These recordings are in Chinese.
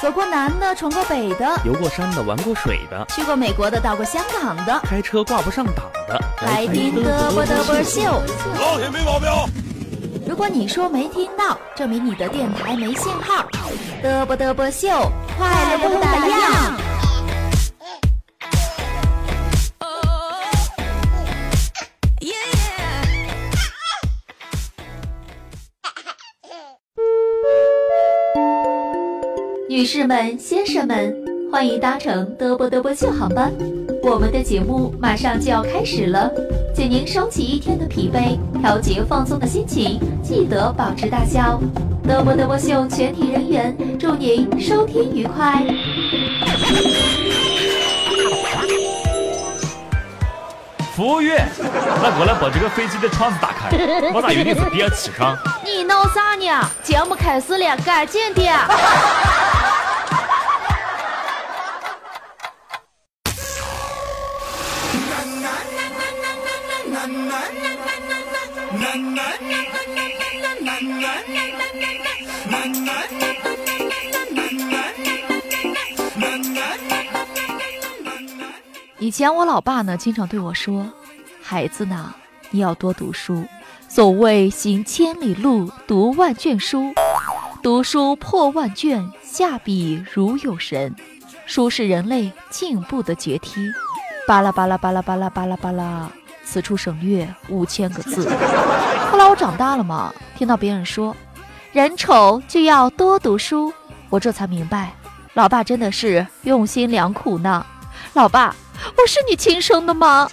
走过南的，闯过北的，游过山的，玩过水的，去过美国的，到过香港的，开车挂不上档的，来听嘚啵嘚啵秀，老铁没毛病。如果你说没听到，证明你的电台没信号。嘚啵嘚啵秀，快乐不打烊。女士们、先生们，欢迎搭乘德波德波秀航班，我们的节目马上就要开始了，请您收起一天的疲惫，调节放松的心情，记得保持大笑。德波德波秀全体人员祝您收听愉快。服务员，那过来把这个飞机的窗子打开，我咋有点是第二气窗？你闹啥呢？节目开始了，赶紧点。以前我老爸呢，经常对我说：“孩子呢，你要多读书。所谓行千里路，读万卷书。读书破万卷，下笔如有神。书是人类进步的阶梯。”巴拉巴拉巴拉巴拉巴拉巴拉，此处省略五千个字。后来我长大了嘛，听到别人说“人丑就要多读书”，我这才明白，老爸真的是用心良苦呢。老爸，我是你亲生的吗？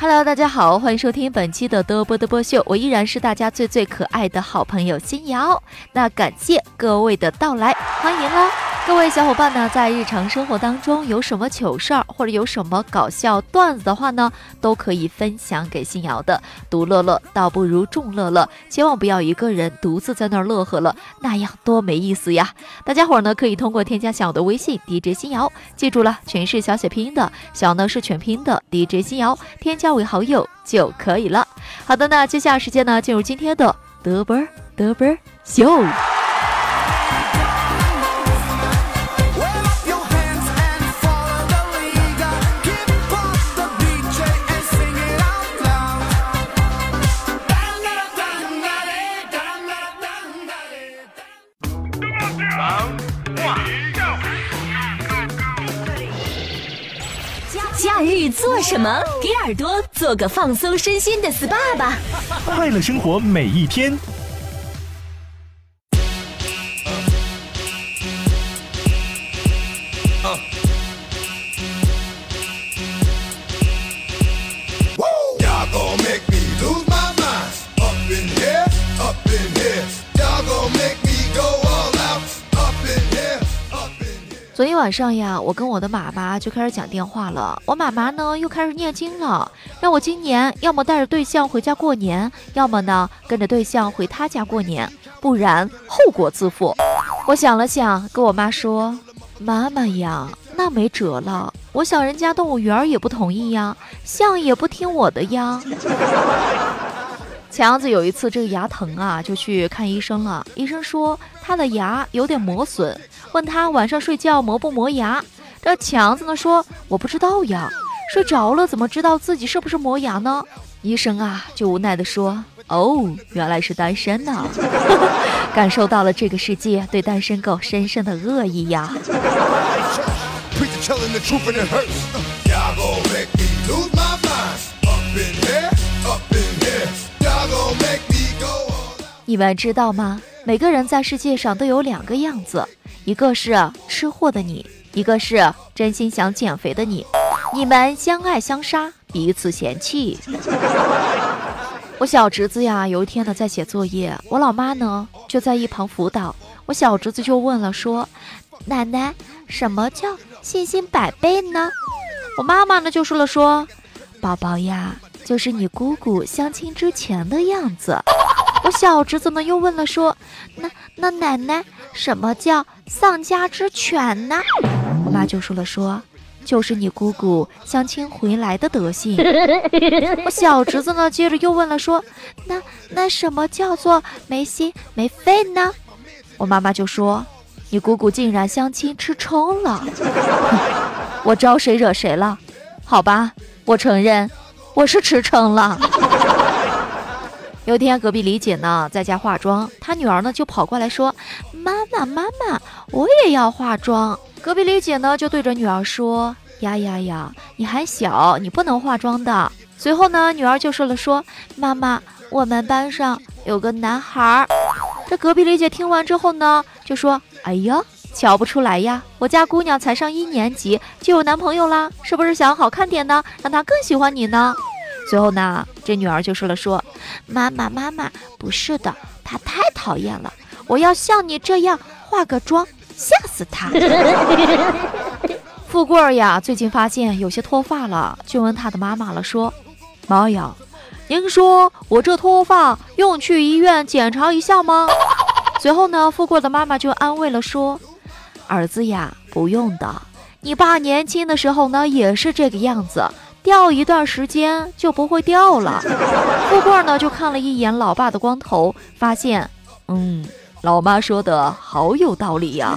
？Hello，大家好，欢迎收听本期的嘚啵嘚啵秀，我依然是大家最最可爱的好朋友新瑶。那感谢各位的到来，欢迎啦！各位小伙伴呢，在日常生活当中有什么糗事儿，或者有什么搞笑段子的话呢，都可以分享给新瑶的。独乐乐倒不如众乐乐，千万不要一个人独自在那儿乐呵了，那样多没意思呀！大家伙儿呢，可以通过添加小的微信 DJ 新瑶，记住了，全是小写拼音的，小呢是全拼的 DJ 新瑶，添加为好友就可以了。好的，那接下来时间呢，进入今天的嘚啵嘚啵秀。什么？给耳朵做个放松身心的 SPA 吧！快乐生活每一天。晚上呀，我跟我的妈妈就开始讲电话了。我妈妈呢又开始念经了，让我今年要么带着对象回家过年，要么呢跟着对象回他家过年，不然后果自负。我想了想，跟我妈说：“妈妈呀，那没辙了。我想人家动物园也不同意呀，象也不听我的呀。” 强子有一次这个牙疼啊，就去看医生了。医生说他的牙有点磨损，问他晚上睡觉磨不磨牙。这强子呢说我不知道呀，睡着了怎么知道自己是不是磨牙呢？医生啊就无奈的说哦，原来是单身呢，感受到了这个世界对单身狗深深的恶意呀。你们知道吗？每个人在世界上都有两个样子，一个是吃货的你，一个是真心想减肥的你。你们相爱相杀，彼此嫌弃。我小侄子呀，有一天呢在写作业，我老妈呢就在一旁辅导。我小侄子就问了，说：“奶奶，什么叫信心百倍呢？”我妈妈呢就说了，说：“宝宝呀，就是你姑姑相亲之前的样子。”我小侄子呢又问了，说：“那那奶奶，什么叫丧家之犬呢？”我妈就说了说。就是你姑姑相亲回来的德性。我小侄子呢，接着又问了，说：“那那什么叫做没心没肺呢？”我妈妈就说：“你姑姑竟然相亲吃撑了。”我招谁惹谁了？好吧，我承认我是吃撑了。有天隔壁李姐呢在家化妆，她女儿呢就跑过来说：“妈妈妈妈，我也要化妆。”隔壁李姐呢就对着女儿说：“呀呀呀，你还小，你不能化妆的。”随后呢，女儿就说了：“说妈妈，我们班上有个男孩。”这隔壁李姐听完之后呢，就说：“哎呀，瞧不出来呀，我家姑娘才上一年级就有男朋友啦，是不是想好看点呢，让她更喜欢你呢？”随后呢，这女儿就说了：“说妈妈妈妈，不是的，他太讨厌了，我要像你这样化个妆。”吓死他！富贵儿呀，最近发现有些脱发了，就问他的妈妈了，说：“妈呀，您说我这脱发用去医院检查一下吗？”随后呢，富贵的妈妈就安慰了，说：“儿子呀，不用的，你爸年轻的时候呢也是这个样子，掉一段时间就不会掉了。”富贵呢就看了一眼老爸的光头，发现，嗯。老妈说的好有道理呀！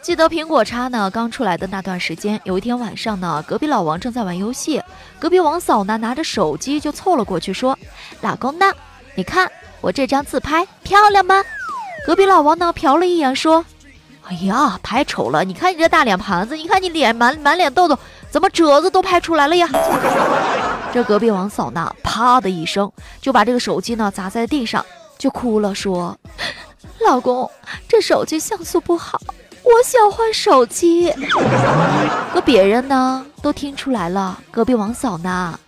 记得苹果叉呢刚出来的那段时间，有一天晚上呢，隔壁老王正在玩游戏，隔壁王嫂呢拿着手机就凑了过去说：“老公呢？你看我这张自拍漂亮吗？”隔壁老王呢瞟了一眼说：“哎呀，太丑了！你看你这大脸盘子，你看你脸满满脸痘痘。”怎么褶子都拍出来了呀？这隔壁王嫂呢，啪的一声就把这个手机呢砸在地上，就哭了，说：“老公，这手机像素不好，我想换手机。”可别人呢都听出来了，隔壁王嫂呢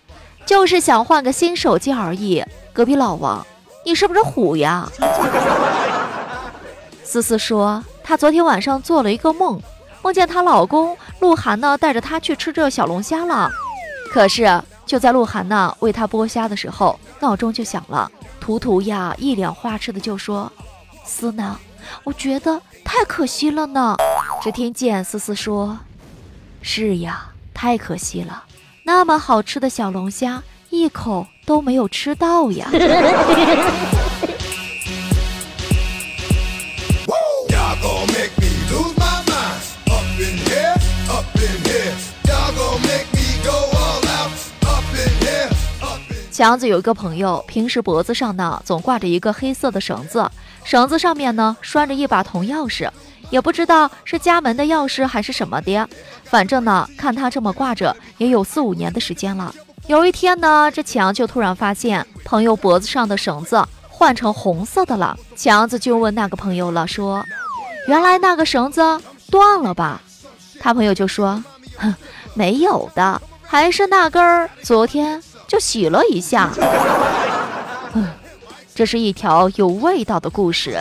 就是想换个新手机而已。隔壁老王，你是不是虎呀？思思说，她昨天晚上做了一个梦。梦见她老公鹿晗呢，带着她去吃这小龙虾了。可是就在鹿晗呢为她剥虾的时候，闹钟就响了。图图呀，一脸花痴的就说：“思呢，我觉得太可惜了呢。”只听见思思说：“是呀，太可惜了，那么好吃的小龙虾，一口都没有吃到呀。”强子有一个朋友，平时脖子上呢总挂着一个黑色的绳子，绳子上面呢拴着一把铜钥匙，也不知道是家门的钥匙还是什么的。反正呢，看他这么挂着，也有四五年的时间了。有一天呢，这强就突然发现朋友脖子上的绳子换成红色的了。强子就问那个朋友了，说：“原来那个绳子断了吧？”他朋友就说：“哼，没有的，还是那根儿，昨天。”就洗了一下，嗯，这是一条有味道的故事。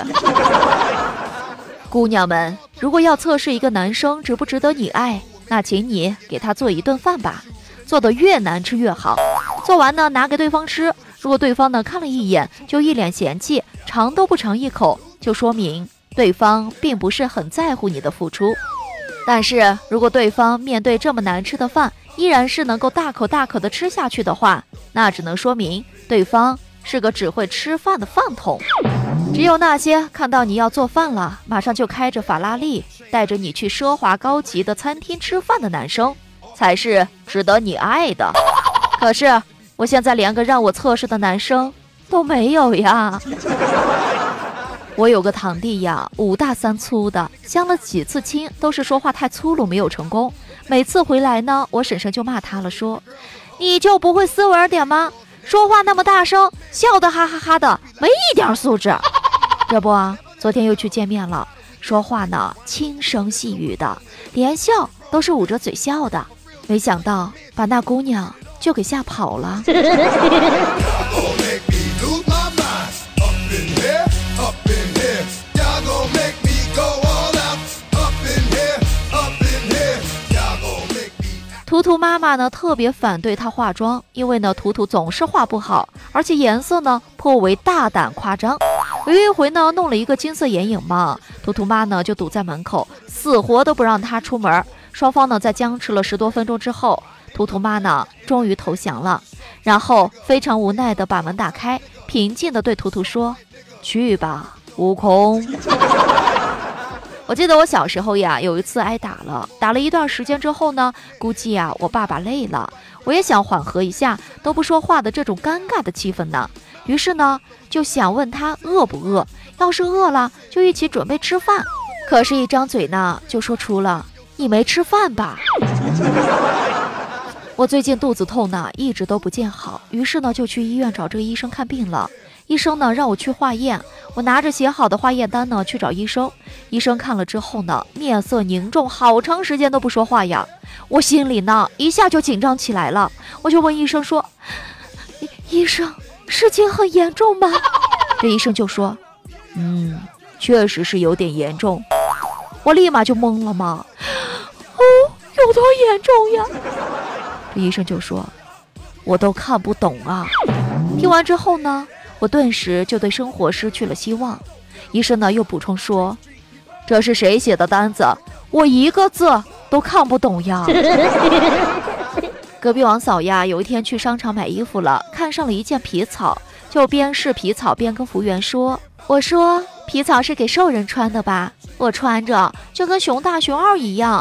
姑娘们，如果要测试一个男生值不值得你爱，那请你给他做一顿饭吧，做的越难吃越好。做完呢，拿给对方吃。如果对方呢看了一眼就一脸嫌弃，尝都不尝一口，就说明对方并不是很在乎你的付出。但是如果对方面对这么难吃的饭，依然是能够大口大口的吃下去的话，那只能说明对方是个只会吃饭的饭桶。只有那些看到你要做饭了，马上就开着法拉利带着你去奢华高级的餐厅吃饭的男生，才是值得你爱的。可是我现在连个让我测试的男生都没有呀。我有个堂弟呀，五大三粗的，相了几次亲都是说话太粗鲁，没有成功。每次回来呢，我婶婶就骂他了，说：“你就不会斯文点吗？说话那么大声，笑得哈哈哈的，没一点素质。”这不，昨天又去见面了，说话呢轻声细语的，连笑都是捂着嘴笑的，没想到把那姑娘就给吓跑了。图图妈妈呢特别反对她化妆，因为呢图图总是画不好，而且颜色呢颇为大胆夸张。有一回呢弄了一个金色眼影嘛，图图妈呢就堵在门口，死活都不让她出门。双方呢在僵持了十多分钟之后，图图妈呢终于投降了，然后非常无奈的把门打开，平静的对图图说：“去吧，悟空。”我记得我小时候呀，有一次挨打了，打了一段时间之后呢，估计呀我爸爸累了，我也想缓和一下都不说话的这种尴尬的气氛呢，于是呢就想问他饿不饿，要是饿了就一起准备吃饭，可是，一张嘴呢就说出了你没吃饭吧。我最近肚子痛呢，一直都不见好，于是呢就去医院找这个医生看病了。医生呢让我去化验，我拿着写好的化验单呢去找医生。医生看了之后呢，面色凝重，好长时间都不说话呀。我心里呢一下就紧张起来了，我就问医生说：“医生，事情很严重吗？”这医生就说：“嗯，确实是有点严重。”我立马就懵了嘛，哦，有多严重呀？这医生就说：“我都看不懂啊。”听完之后呢？我顿时就对生活失去了希望。医生呢又补充说：“这是谁写的单子？我一个字都看不懂呀。”隔壁王嫂呀，有一天去商场买衣服了，看上了一件皮草，就边试皮草边跟服务员说：“我说皮草是给兽人穿的吧？我穿着就跟熊大熊二一样。”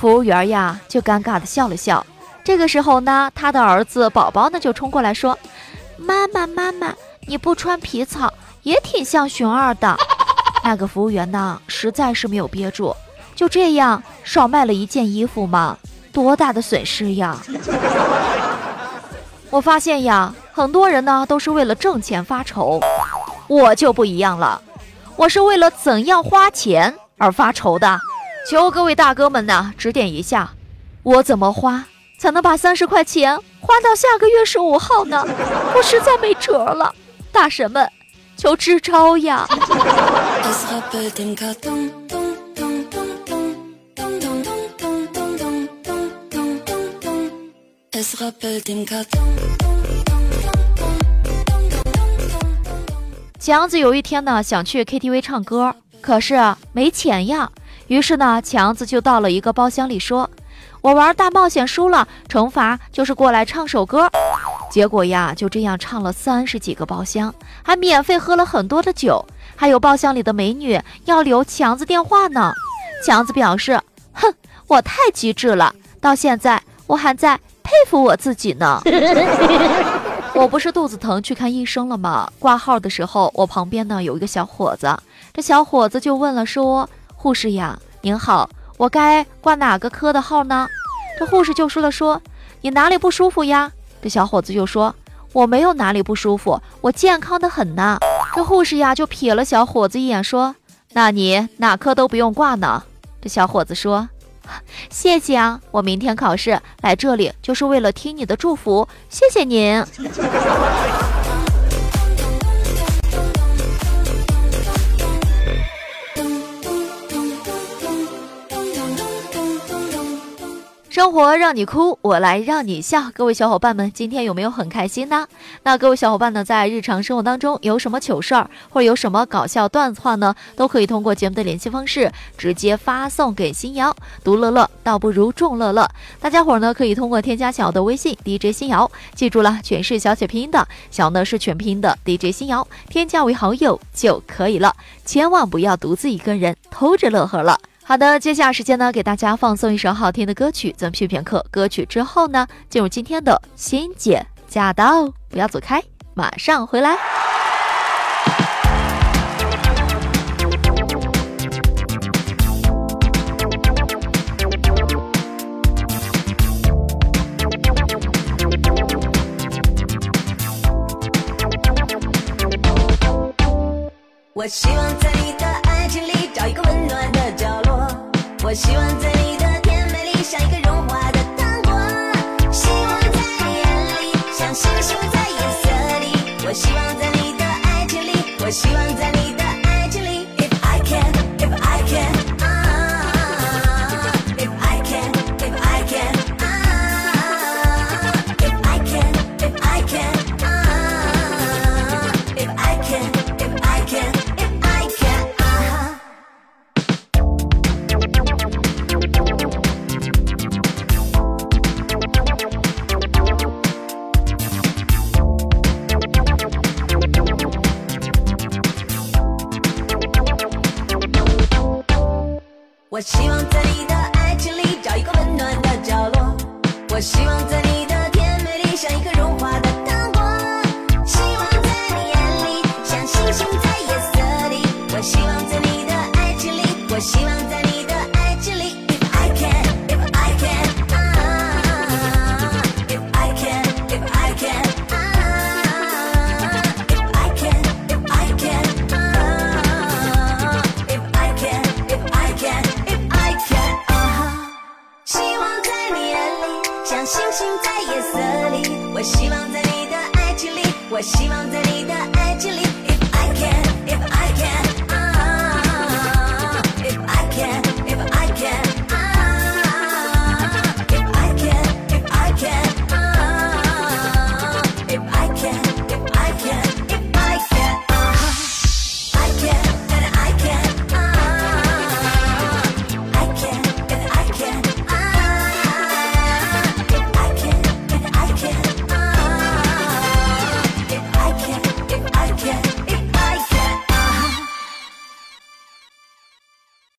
服务员呀就尴尬的笑了笑。这个时候呢，他的儿子宝宝呢就冲过来说：“妈妈，妈妈。”你不穿皮草也挺像熊二的。那个服务员呢，实在是没有憋住，就这样少卖了一件衣服吗？多大的损失呀！我发现呀，很多人呢都是为了挣钱发愁，我就不一样了，我是为了怎样花钱而发愁的。求各位大哥们呢指点一下，我怎么花才能把三十块钱花到下个月十五号呢？我实在没辙了。大神们，求支招呀！强子有一天呢，想去 KTV 唱歌，可是没钱呀。于是呢，强子就到了一个包厢里说：“我玩大冒险输了，惩罚就是过来唱首歌。”结果呀，就这样唱了三十几个包厢，还免费喝了很多的酒，还有包厢里的美女要留强子电话呢。强子表示：“哼，我太机智了，到现在我还在佩服我自己呢。”我不是肚子疼去看医生了吗？挂号的时候，我旁边呢有一个小伙子，这小伙子就问了说：“护士呀，您好，我该挂哪个科的号呢？”这护士就说了说：“你哪里不舒服呀？”这小伙子就说：“我没有哪里不舒服，我健康的很呢。”这护士呀就瞥了小伙子一眼，说：“那你哪科都不用挂呢。”这小伙子说：“ 谢谢啊，我明天考试来这里就是为了听你的祝福，谢谢您。”活让你哭，我来让你笑。各位小伙伴们，今天有没有很开心呢？那各位小伙伴呢，在日常生活当中有什么糗事儿，或者有什么搞笑段子话呢，都可以通过节目的联系方式直接发送给新瑶。独乐乐倒不如众乐乐。大家伙呢，可以通过添加小的微信 DJ 新瑶，记住了，全是小写拼音的，小呢是全拼的 DJ 新瑶，添加为好友就可以了。千万不要独自一个人偷着乐呵了。好的，接下来时间呢，给大家放送一首好听的歌曲。咱们片刻歌曲之后呢，进入今天的仙姐驾到，不要走开，马上回来。我希望在你的爱情里找一个温暖的。我希望在你的甜美里像一个融化的糖果，希望在你眼里像星星在夜色里。我希望在你的爱情里，我希望在